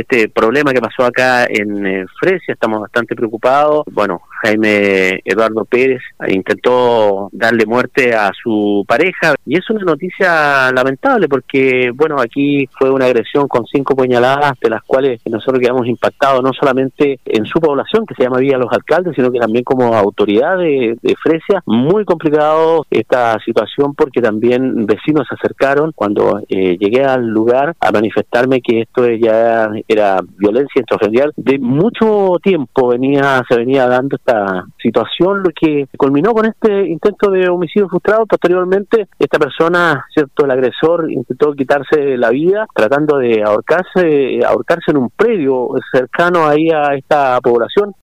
este problema que pasó acá en eh, Fresia, estamos bastante preocupados. Bueno, Jaime Eduardo Pérez intentó darle muerte a su pareja y es una noticia lamentable porque, bueno, aquí fue una agresión con cinco puñaladas de las cuales nosotros quedamos impactados no solamente en su población, que se llama Villa Los Alcaldes, sino que también como autoridad de, Fresia. Muy complicado esta situación porque también vecinos se acercaron cuando eh, llegué al lugar a manifestarme que esto ya era violencia intrafamiliar. De mucho tiempo venía se venía dando esta situación, lo que culminó con este intento de homicidio frustrado. Posteriormente, esta persona, cierto, el agresor intentó quitarse la vida tratando de ahorcarse, ahorcarse en un predio cercano ahí a esta población.